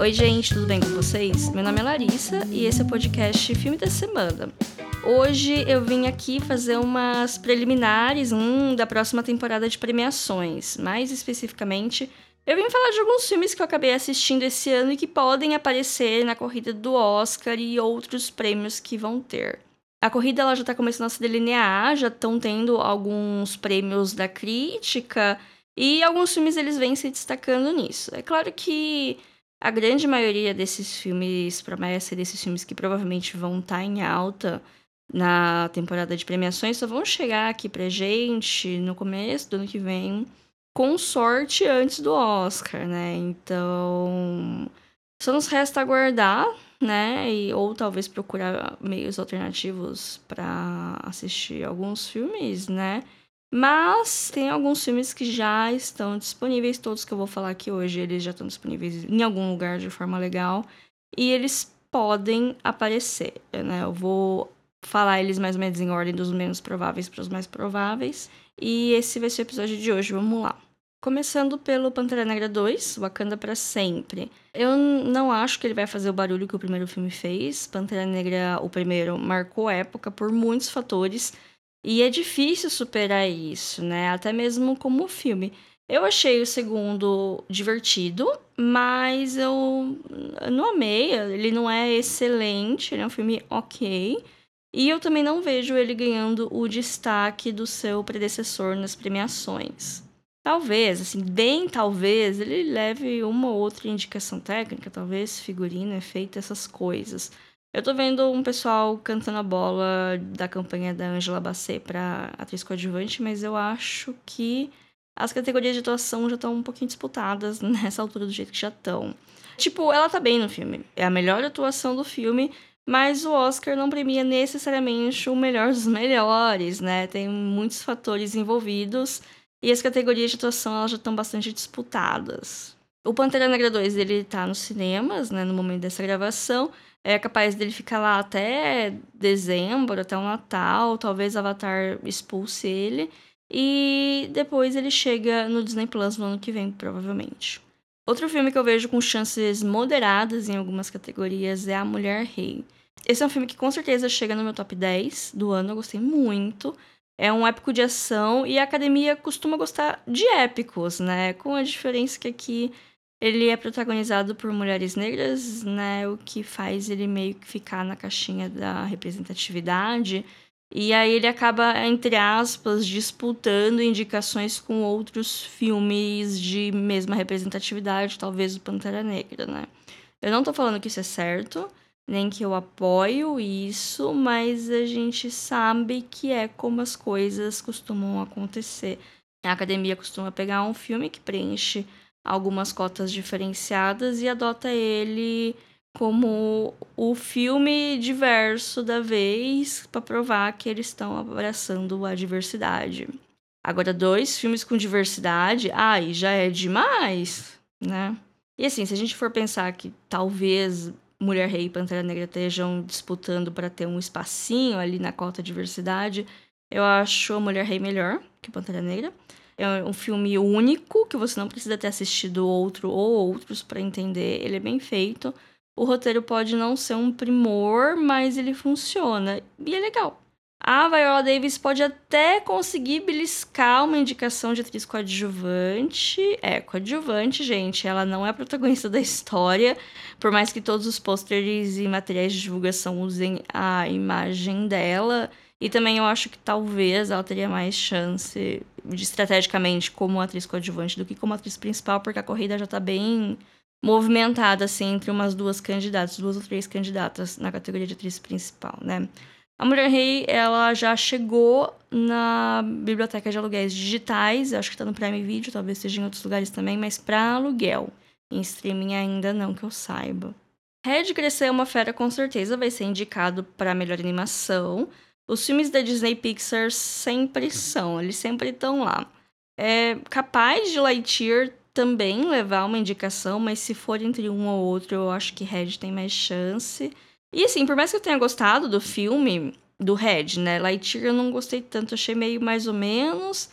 Oi, gente, tudo bem com vocês? Meu nome é Larissa e esse é o podcast Filme da Semana. Hoje eu vim aqui fazer umas preliminares hum, da próxima temporada de premiações. Mais especificamente, eu vim falar de alguns filmes que eu acabei assistindo esse ano e que podem aparecer na corrida do Oscar e outros prêmios que vão ter. A corrida ela já está começando a se delinear, já estão tendo alguns prêmios da crítica e alguns filmes eles vêm se destacando nisso. É claro que a grande maioria desses filmes promessa desses filmes que provavelmente vão estar tá em alta na temporada de premiações só vão chegar aqui pra gente no começo do ano que vem, com sorte antes do Oscar, né? Então, só nos resta aguardar, né? E, ou talvez procurar meios alternativos para assistir alguns filmes, né? Mas tem alguns filmes que já estão disponíveis, todos que eu vou falar aqui hoje, eles já estão disponíveis em algum lugar de forma legal e eles podem aparecer, né? Eu vou falar eles mais ou menos em ordem dos menos prováveis para os mais prováveis. E esse vai ser o episódio de hoje, vamos lá. Começando pelo Pantera Negra 2, Wakanda para sempre. Eu não acho que ele vai fazer o barulho que o primeiro filme fez. Pantera Negra, o primeiro, marcou época por muitos fatores e é difícil superar isso, né? Até mesmo como filme. Eu achei o segundo divertido, mas eu não amei. Ele não é excelente, ele é um filme ok. E eu também não vejo ele ganhando o destaque do seu predecessor nas premiações. Talvez, assim, bem talvez, ele leve uma ou outra indicação técnica, talvez figurino, efeito, essas coisas. Eu tô vendo um pessoal cantando a bola da campanha da Angela Bassett pra atriz coadjuvante, mas eu acho que as categorias de atuação já estão um pouquinho disputadas nessa altura do jeito que já estão. Tipo, ela tá bem no filme. É a melhor atuação do filme, mas o Oscar não premia necessariamente o melhor dos melhores, né? Tem muitos fatores envolvidos e as categorias de atuação elas já estão bastante disputadas. O Pantera Negra 2 ele tá nos cinemas, né, no momento dessa gravação, é capaz dele ficar lá até dezembro, até o Natal, talvez Avatar expulse ele. E depois ele chega no Disney Plus no ano que vem, provavelmente. Outro filme que eu vejo com chances moderadas em algumas categorias é A Mulher Rei. Esse é um filme que com certeza chega no meu top 10 do ano, eu gostei muito. É um épico de ação e a academia costuma gostar de épicos, né? Com a diferença que aqui ele é protagonizado por mulheres negras, né? O que faz ele meio que ficar na caixinha da representatividade. E aí ele acaba, entre aspas, disputando indicações com outros filmes de mesma representatividade, talvez o Pantera Negra, né? Eu não tô falando que isso é certo, nem que eu apoio isso, mas a gente sabe que é como as coisas costumam acontecer. A academia costuma pegar um filme que preenche algumas cotas diferenciadas e adota ele como o filme diverso da vez para provar que eles estão abraçando a diversidade. Agora, dois filmes com diversidade, aí já é demais, né? E assim, se a gente for pensar que talvez Mulher Rei e Pantera Negra estejam disputando para ter um espacinho ali na cota diversidade, eu acho a Mulher Rei melhor que Pantera Negra. É um filme único, que você não precisa ter assistido outro ou outros para entender. Ele é bem feito. O roteiro pode não ser um primor, mas ele funciona. E é legal. A Viola Davis pode até conseguir beliscar uma indicação de atriz coadjuvante. É, coadjuvante, gente. Ela não é a protagonista da história. Por mais que todos os pôsteres e materiais de divulgação usem a imagem dela. E também eu acho que talvez ela teria mais chance de estrategicamente como atriz coadjuvante do que como atriz principal, porque a corrida já tá bem movimentada assim entre umas duas candidatas, duas ou três candidatas na categoria de atriz principal, né? A Mulher Rei, ela já chegou na biblioteca de aluguéis digitais, acho que tá no Prime Video, talvez seja em outros lugares também, mas para aluguel. Em streaming ainda não que eu saiba. Red Crescer é uma fera com certeza vai ser indicado para melhor animação. Os filmes da Disney Pixar sempre são, eles sempre estão lá. É capaz de Lightyear também levar uma indicação, mas se for entre um ou outro, eu acho que Red tem mais chance. E assim, por mais que eu tenha gostado do filme, do Red, né? Lightyear eu não gostei tanto, achei meio mais ou menos.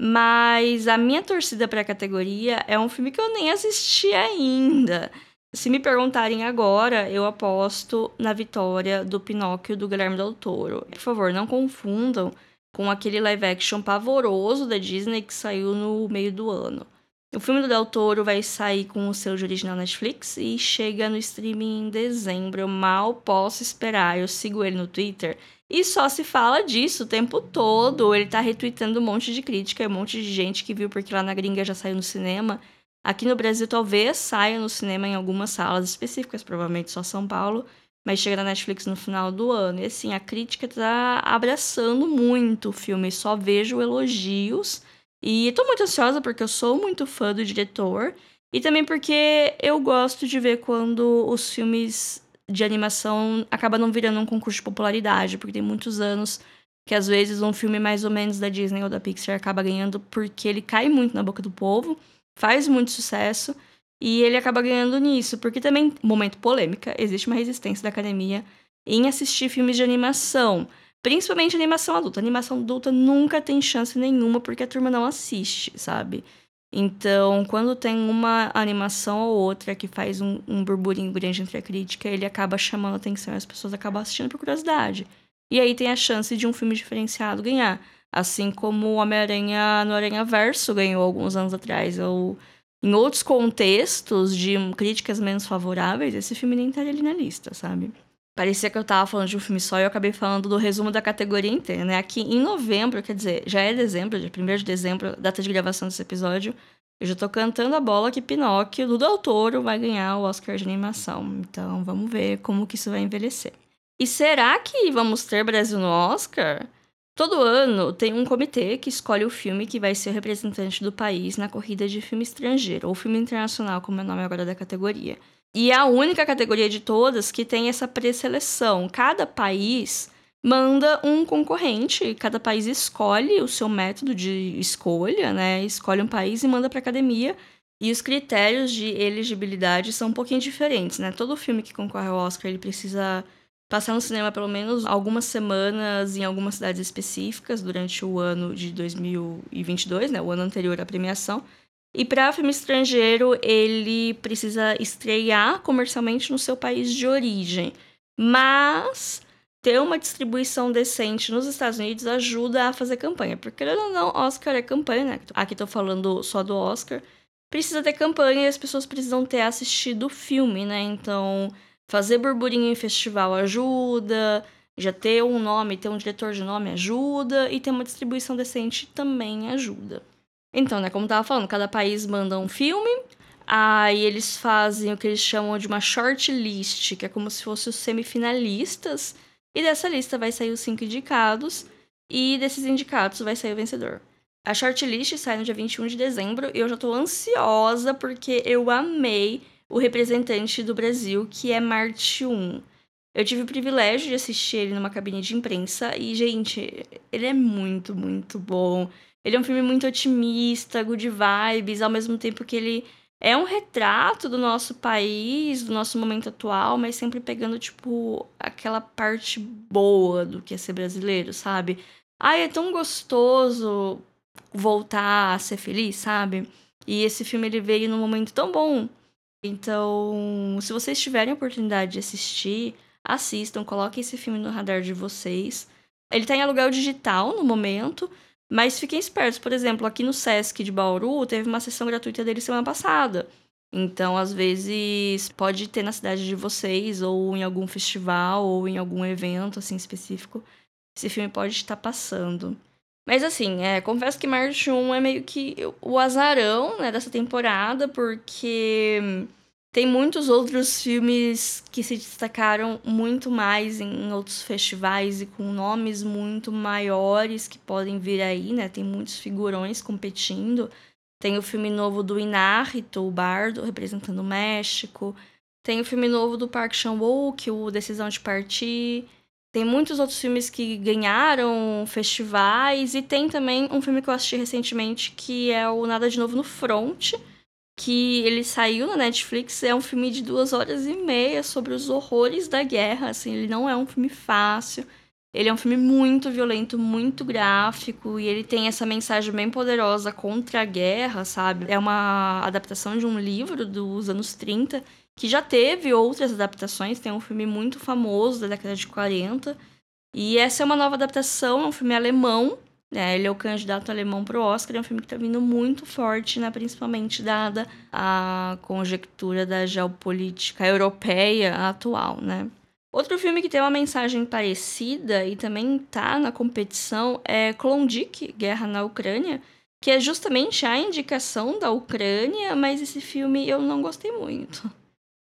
Mas a minha torcida para a categoria é um filme que eu nem assisti ainda. Se me perguntarem agora, eu aposto na vitória do Pinóquio do Guilherme Del Toro. Por favor, não confundam com aquele live action pavoroso da Disney que saiu no meio do ano. O filme do Del Toro vai sair com o seu original Netflix e chega no streaming em dezembro. Eu mal posso esperar. Eu sigo ele no Twitter e só se fala disso o tempo todo. Ele tá retweetando um monte de crítica, um monte de gente que viu porque lá na gringa já saiu no cinema. Aqui no Brasil talvez saia no cinema em algumas salas específicas, provavelmente só São Paulo, mas chega na Netflix no final do ano. E assim, a crítica tá abraçando muito o filme, só vejo elogios. E tô muito ansiosa porque eu sou muito fã do diretor. E também porque eu gosto de ver quando os filmes de animação acabam não virando um concurso de popularidade, porque tem muitos anos que às vezes um filme mais ou menos da Disney ou da Pixar acaba ganhando porque ele cai muito na boca do povo, faz muito sucesso e ele acaba ganhando nisso, porque também, momento polêmica, existe uma resistência da academia em assistir filmes de animação. Principalmente animação adulta. Animação adulta nunca tem chance nenhuma porque a turma não assiste, sabe? Então, quando tem uma animação ou outra que faz um, um burburinho grande entre a crítica, ele acaba chamando atenção e as pessoas acabam assistindo por curiosidade. E aí tem a chance de um filme diferenciado ganhar. Assim como o Homem-Aranha no Aranha Verso ganhou alguns anos atrás. Ou em outros contextos de críticas menos favoráveis, esse filme nem estaria ali na lista, sabe? Parecia que eu tava falando de um filme só e eu acabei falando do resumo da categoria inteira, né? Aqui em novembro, quer dizer, já é dezembro, dia 1 de dezembro, data de gravação desse episódio, eu já tô cantando a bola que Pinóquio, do Del Toro, vai ganhar o Oscar de animação. Então, vamos ver como que isso vai envelhecer. E será que vamos ter Brasil no Oscar? Todo ano tem um comitê que escolhe o filme que vai ser o representante do país na corrida de filme estrangeiro, ou filme internacional, como é o nome agora da categoria. E é a única categoria de todas que tem essa pré-seleção. Cada país manda um concorrente, cada país escolhe o seu método de escolha, né? Escolhe um país e manda para academia. E os critérios de elegibilidade são um pouquinho diferentes, né? Todo filme que concorre ao Oscar, ele precisa passar no cinema pelo menos algumas semanas em algumas cidades específicas durante o ano de 2022, né? O ano anterior à premiação. E para filme estrangeiro, ele precisa estrear comercialmente no seu país de origem. Mas ter uma distribuição decente nos Estados Unidos ajuda a fazer campanha. Porque, ou não, Oscar é campanha, né? Aqui tô falando só do Oscar. Precisa ter campanha e as pessoas precisam ter assistido o filme, né? Então, fazer burburinho em festival ajuda. Já ter um nome, ter um diretor de nome ajuda. E ter uma distribuição decente também ajuda. Então, né, como eu tava falando, cada país manda um filme, aí eles fazem o que eles chamam de uma short list, que é como se fossem os semifinalistas, e dessa lista vai sair os cinco indicados, e desses indicados vai sair o vencedor. A shortlist sai no dia 21 de dezembro e eu já tô ansiosa porque eu amei o representante do Brasil, que é Marte 1. Eu tive o privilégio de assistir ele numa cabine de imprensa e, gente, ele é muito, muito bom. Ele é um filme muito otimista, good vibes, ao mesmo tempo que ele é um retrato do nosso país, do nosso momento atual, mas sempre pegando, tipo, aquela parte boa do que é ser brasileiro, sabe? Ai, é tão gostoso voltar a ser feliz, sabe? E esse filme ele veio num momento tão bom. Então, se vocês tiverem a oportunidade de assistir, assistam, coloquem esse filme no radar de vocês. Ele tá em aluguel digital no momento, mas fiquem espertos, por exemplo, aqui no Sesc de Bauru teve uma sessão gratuita dele semana passada. Então, às vezes, pode ter na cidade de vocês, ou em algum festival, ou em algum evento assim específico. Esse filme pode estar passando. Mas assim, é, confesso que Marte 1 é meio que o azarão né, dessa temporada, porque tem muitos outros filmes que se destacaram muito mais em outros festivais e com nomes muito maiores que podem vir aí, né? Tem muitos figurões competindo. Tem o filme novo do Inárrito, o Bardo, representando o México. Tem o filme novo do Park Chan-wook, o Decisão de Partir. Tem muitos outros filmes que ganharam festivais. E tem também um filme que eu assisti recentemente, que é o Nada de Novo no Front, que ele saiu na Netflix, é um filme de duas horas e meia sobre os horrores da guerra, assim, ele não é um filme fácil, Ele é um filme muito violento, muito gráfico, e ele tem essa mensagem bem poderosa contra a guerra, sabe? É uma adaptação de um livro dos anos 30, que já teve outras adaptações, tem um filme muito famoso da década de 40. E essa é uma nova adaptação, é um filme alemão, né? Ele é o candidato alemão para o Oscar, é um filme que está vindo muito forte, né? principalmente dada a conjectura da geopolítica europeia atual, né? Outro filme que tem uma mensagem parecida e também tá na competição é Klondike, Guerra na Ucrânia, que é justamente a indicação da Ucrânia, mas esse filme eu não gostei muito.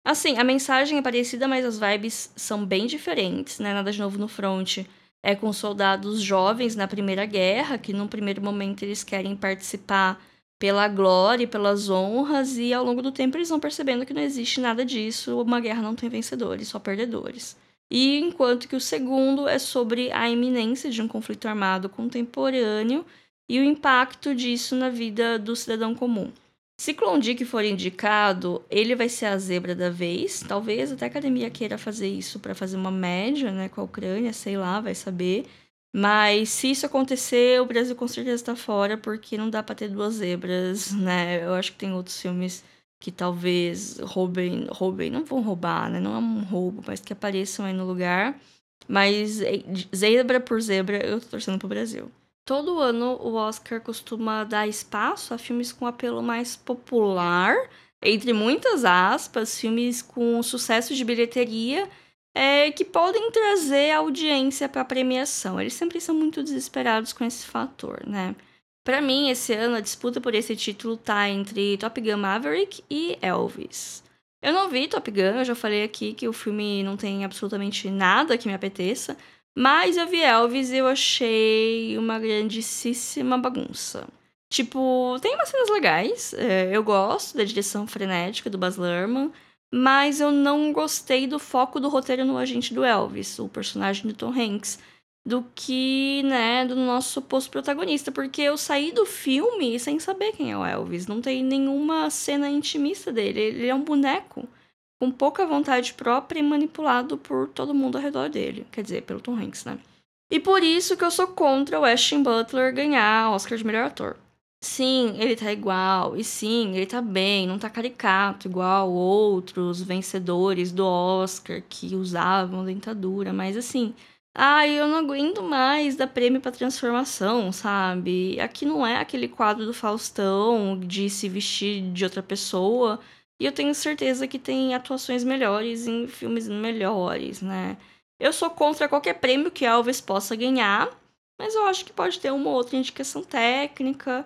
Assim, a mensagem é parecida, mas as vibes são bem diferentes, né? Nada de novo no front. É com soldados jovens na Primeira Guerra, que num primeiro momento eles querem participar pela glória e pelas honras, e ao longo do tempo eles vão percebendo que não existe nada disso, uma guerra não tem vencedores, só perdedores. E enquanto que o segundo é sobre a iminência de um conflito armado contemporâneo e o impacto disso na vida do cidadão comum. Se Klondike for indicado, ele vai ser a zebra da vez. Talvez até a academia queira fazer isso para fazer uma média né, com a Ucrânia, sei lá, vai saber. Mas se isso acontecer, o Brasil com certeza está fora, porque não dá para ter duas zebras, né? Eu acho que tem outros filmes que talvez roubem, roubem, não vão roubar, né? Não é um roubo, mas que apareçam aí no lugar. Mas eh, zebra por zebra, eu tô torcendo pro Brasil. Todo ano o Oscar costuma dar espaço a filmes com apelo mais popular, entre muitas aspas, filmes com sucesso de bilheteria é, que podem trazer audiência para a premiação. Eles sempre são muito desesperados com esse fator, né? Para mim, esse ano a disputa por esse título tá entre Top Gun Maverick e Elvis. Eu não vi Top Gun, eu já falei aqui que o filme não tem absolutamente nada que me apeteça, mas eu vi Elvis e eu achei uma grandíssima bagunça. Tipo, tem umas cenas legais, é, eu gosto da direção frenética do Baz Luhrmann, mas eu não gostei do foco do roteiro no agente do Elvis, o personagem do Tom Hanks, do que, né, do nosso suposto protagonista, porque eu saí do filme sem saber quem é o Elvis, não tem nenhuma cena intimista dele, ele é um boneco com pouca vontade própria e manipulado por todo mundo ao redor dele, quer dizer, pelo Tom Hanks, né? E por isso que eu sou contra o Ashton Butler ganhar Oscar de melhor ator. Sim, ele tá igual. E sim, ele tá bem, não tá caricato igual outros vencedores do Oscar que usavam dentadura, mas assim, ai, eu não aguento mais dar prêmio pra transformação, sabe? Aqui não é aquele quadro do Faustão de se vestir de outra pessoa. E eu tenho certeza que tem atuações melhores em filmes melhores, né? Eu sou contra qualquer prêmio que Elvis possa ganhar, mas eu acho que pode ter uma outra indicação técnica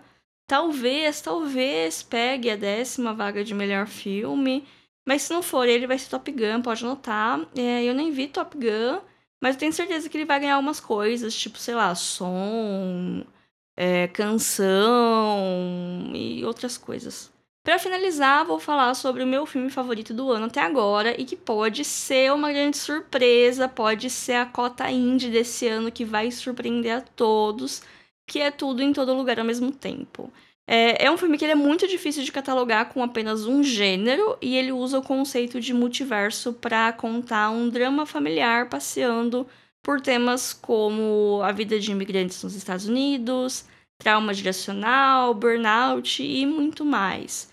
Talvez, talvez pegue a décima vaga de melhor filme. Mas se não for ele, vai ser Top Gun, pode anotar. É, eu nem vi Top Gun, mas eu tenho certeza que ele vai ganhar algumas coisas, tipo, sei lá, som, é, canção e outras coisas. Para finalizar, vou falar sobre o meu filme favorito do ano até agora e que pode ser uma grande surpresa, pode ser a cota indie desse ano que vai surpreender a todos que é tudo em todo lugar ao mesmo tempo. É, é um filme que é muito difícil de catalogar com apenas um gênero e ele usa o conceito de multiverso para contar um drama familiar passeando por temas como a vida de imigrantes nos Estados Unidos, trauma geracional, burnout e muito mais.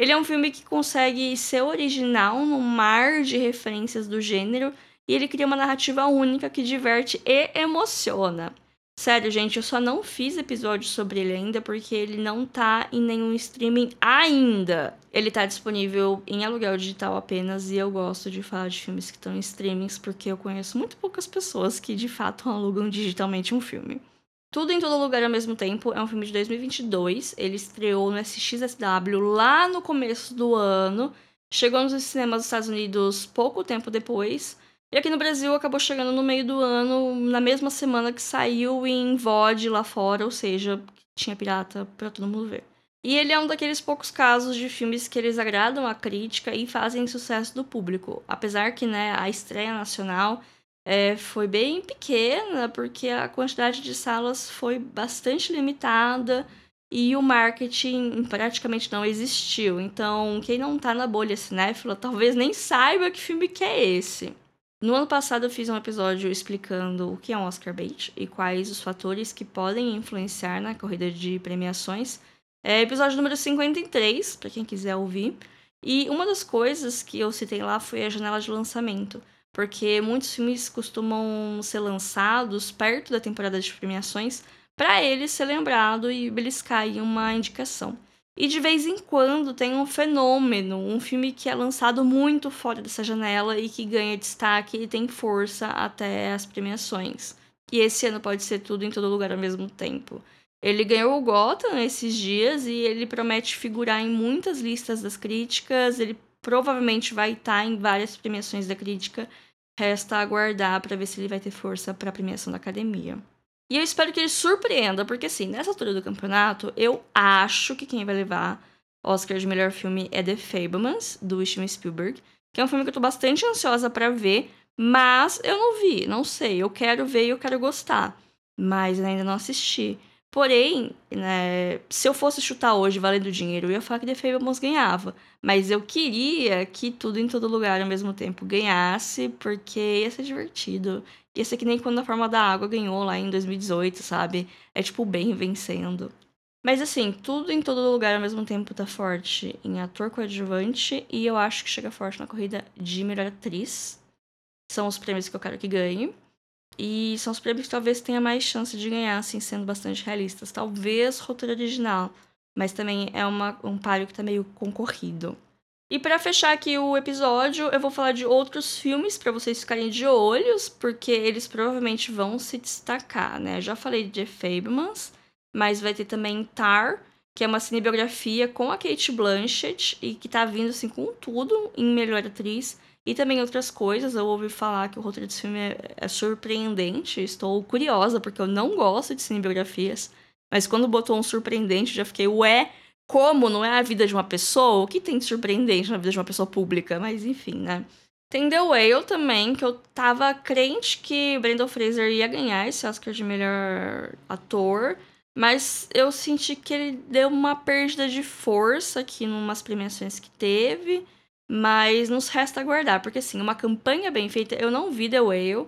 Ele é um filme que consegue ser original no mar de referências do gênero e ele cria uma narrativa única que diverte e emociona. Sério, gente, eu só não fiz episódio sobre ele ainda porque ele não tá em nenhum streaming ainda. Ele tá disponível em aluguel digital apenas e eu gosto de falar de filmes que estão em streamings porque eu conheço muito poucas pessoas que de fato alugam digitalmente um filme. Tudo em todo lugar ao mesmo tempo é um filme de 2022. Ele estreou no SXSW lá no começo do ano. Chegou nos cinemas dos Estados Unidos pouco tempo depois. E aqui no Brasil acabou chegando no meio do ano, na mesma semana que saiu em VOD lá fora, ou seja, tinha pirata para todo mundo ver. E ele é um daqueles poucos casos de filmes que eles agradam a crítica e fazem sucesso do público. Apesar que né, a estreia nacional é, foi bem pequena, porque a quantidade de salas foi bastante limitada e o marketing praticamente não existiu. Então, quem não tá na bolha cinéfila talvez nem saiba que filme que é esse. No ano passado eu fiz um episódio explicando o que é um Oscar bait e quais os fatores que podem influenciar na corrida de premiações. É episódio número 53, para quem quiser ouvir. E uma das coisas que eu citei lá foi a janela de lançamento, porque muitos filmes costumam ser lançados perto da temporada de premiações para ele ser lembrado e beliscar aí uma indicação. E de vez em quando tem um fenômeno, um filme que é lançado muito fora dessa janela e que ganha destaque e tem força até as premiações. E esse ano pode ser tudo em todo lugar ao mesmo tempo. Ele ganhou o Gotham esses dias e ele promete figurar em muitas listas das críticas. Ele provavelmente vai estar em várias premiações da crítica. Resta aguardar para ver se ele vai ter força para a premiação da academia. E eu espero que ele surpreenda, porque assim, nessa altura do campeonato, eu acho que quem vai levar Oscar de melhor filme é The Fablemans, do Steven Spielberg, que é um filme que eu tô bastante ansiosa para ver, mas eu não vi, não sei. Eu quero ver e eu quero gostar, mas ainda não assisti. Porém, né, se eu fosse chutar hoje valendo dinheiro, eu ia falar que The Fablemans ganhava. Mas eu queria que tudo em todo lugar ao mesmo tempo ganhasse, porque ia ser divertido. Ia ser que nem quando a Forma da Água ganhou lá em 2018, sabe? É tipo bem vencendo. Mas assim, tudo em todo lugar ao mesmo tempo tá forte em ator coadjuvante e eu acho que chega forte na corrida de melhor atriz. São os prêmios que eu quero que ganhe. E são os prêmios que talvez tenha mais chance de ganhar, assim, sendo bastante realistas. Talvez roteiro original, mas também é uma, um páreo que tá meio concorrido. E para fechar aqui o episódio, eu vou falar de outros filmes para vocês ficarem de olhos, porque eles provavelmente vão se destacar, né? Já falei de Fablemans, mas vai ter também Tar, que é uma cinebiografia com a Kate Blanchett e que tá vindo assim com tudo em melhor atriz. E também outras coisas, eu ouvi falar que o roteiro desse filme é, é surpreendente. Estou curiosa, porque eu não gosto de cinebiografias. Mas quando botou um surpreendente, já fiquei, ué, como não é a vida de uma pessoa? O que tem de surpreendente na vida de uma pessoa pública? Mas enfim, né? Tem The Whale também, que eu tava crente que Brendan Fraser ia ganhar esse Oscar de melhor ator. Mas eu senti que ele deu uma perda de força aqui em umas premiações que teve. Mas nos resta aguardar, porque assim, uma campanha bem feita, eu não vi The Whale.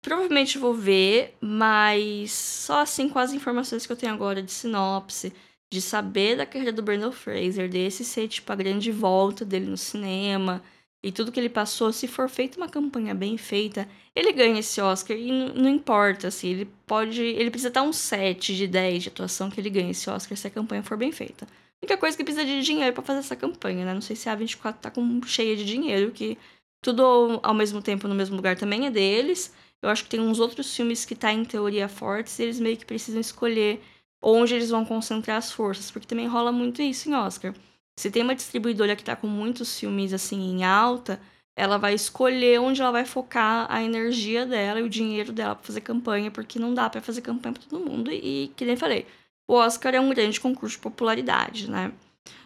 Provavelmente vou ver, mas só assim com as informações que eu tenho agora de sinopse, de saber da carreira do Brandon Fraser, desse ser tipo a grande volta dele no cinema e tudo que ele passou, se for feita uma campanha bem feita, ele ganha esse Oscar e não importa, assim, ele pode, ele precisa estar um 7 de 10 de atuação que ele ganha esse Oscar se a campanha for bem feita única coisa que precisa de dinheiro para fazer essa campanha, né? Não sei se a 24 tá com cheia de dinheiro, que tudo ao mesmo tempo no mesmo lugar também é deles. Eu acho que tem uns outros filmes que tá em teoria fortes e eles meio que precisam escolher onde eles vão concentrar as forças, porque também rola muito isso em Oscar. Se tem uma distribuidora que tá com muitos filmes assim em alta, ela vai escolher onde ela vai focar a energia dela e o dinheiro dela para fazer campanha, porque não dá para fazer campanha para todo mundo e, que nem falei, o Oscar é um grande concurso de popularidade, né?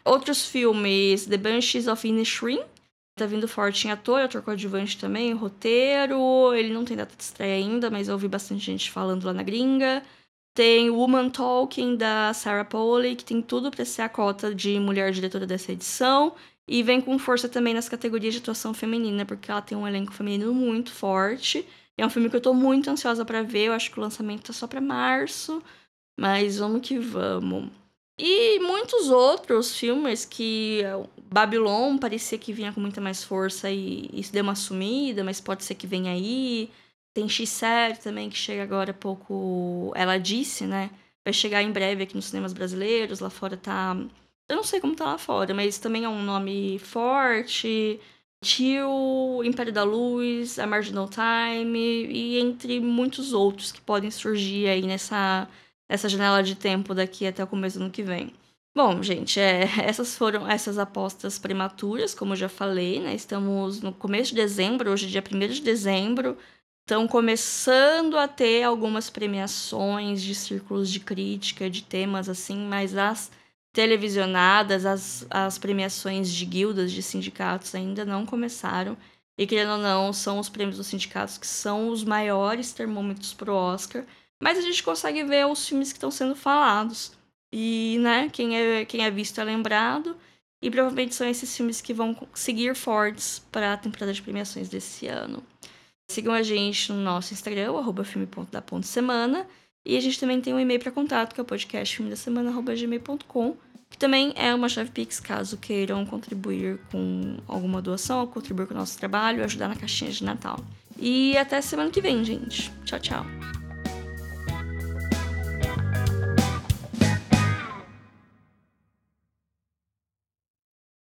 Outros filmes, The Banshees of Inisherin, tá vindo forte em ator, ator coadjuvante também, roteiro, ele não tem data de estreia ainda, mas eu ouvi bastante gente falando lá na gringa. Tem Woman Talking, da Sarah Polley, que tem tudo para ser a cota de mulher diretora dessa edição. E vem com força também nas categorias de atuação feminina, porque ela tem um elenco feminino muito forte. É um filme que eu tô muito ansiosa para ver, eu acho que o lançamento tá só para março. Mas vamos que vamos. E muitos outros filmes que Babylon parecia que vinha com muita mais força e isso deu uma sumida, mas pode ser que venha aí. Tem X7 também, que chega agora pouco. Ela disse, né? Vai chegar em breve aqui nos cinemas brasileiros. Lá fora tá. Eu não sei como tá lá fora, mas também é um nome forte. Tio, Império da Luz, A Marginal Time e entre muitos outros que podem surgir aí nessa essa janela de tempo daqui até o começo do ano que vem. Bom, gente, é, essas foram essas apostas prematuras, como eu já falei, né? Estamos no começo de dezembro, hoje é dia 1 de dezembro. Estão começando a ter algumas premiações de círculos de crítica, de temas assim, mas as televisionadas, as, as premiações de guildas, de sindicatos ainda não começaram. E querendo ou não, são os prêmios dos sindicatos que são os maiores termômetros para o Oscar. Mas a gente consegue ver os filmes que estão sendo falados. E, né, quem é, quem é visto é lembrado. E provavelmente são esses filmes que vão seguir fortes para a temporada de premiações desse ano. Sigam a gente no nosso Instagram, arroba filme.da.semana. E a gente também tem um e-mail para contato, que é o podcastfilmedasemana.gmail.com, que também é uma chave Pix, caso queiram contribuir com alguma doação, contribuir com o nosso trabalho, ajudar na caixinha de Natal. E até semana que vem, gente. Tchau, tchau.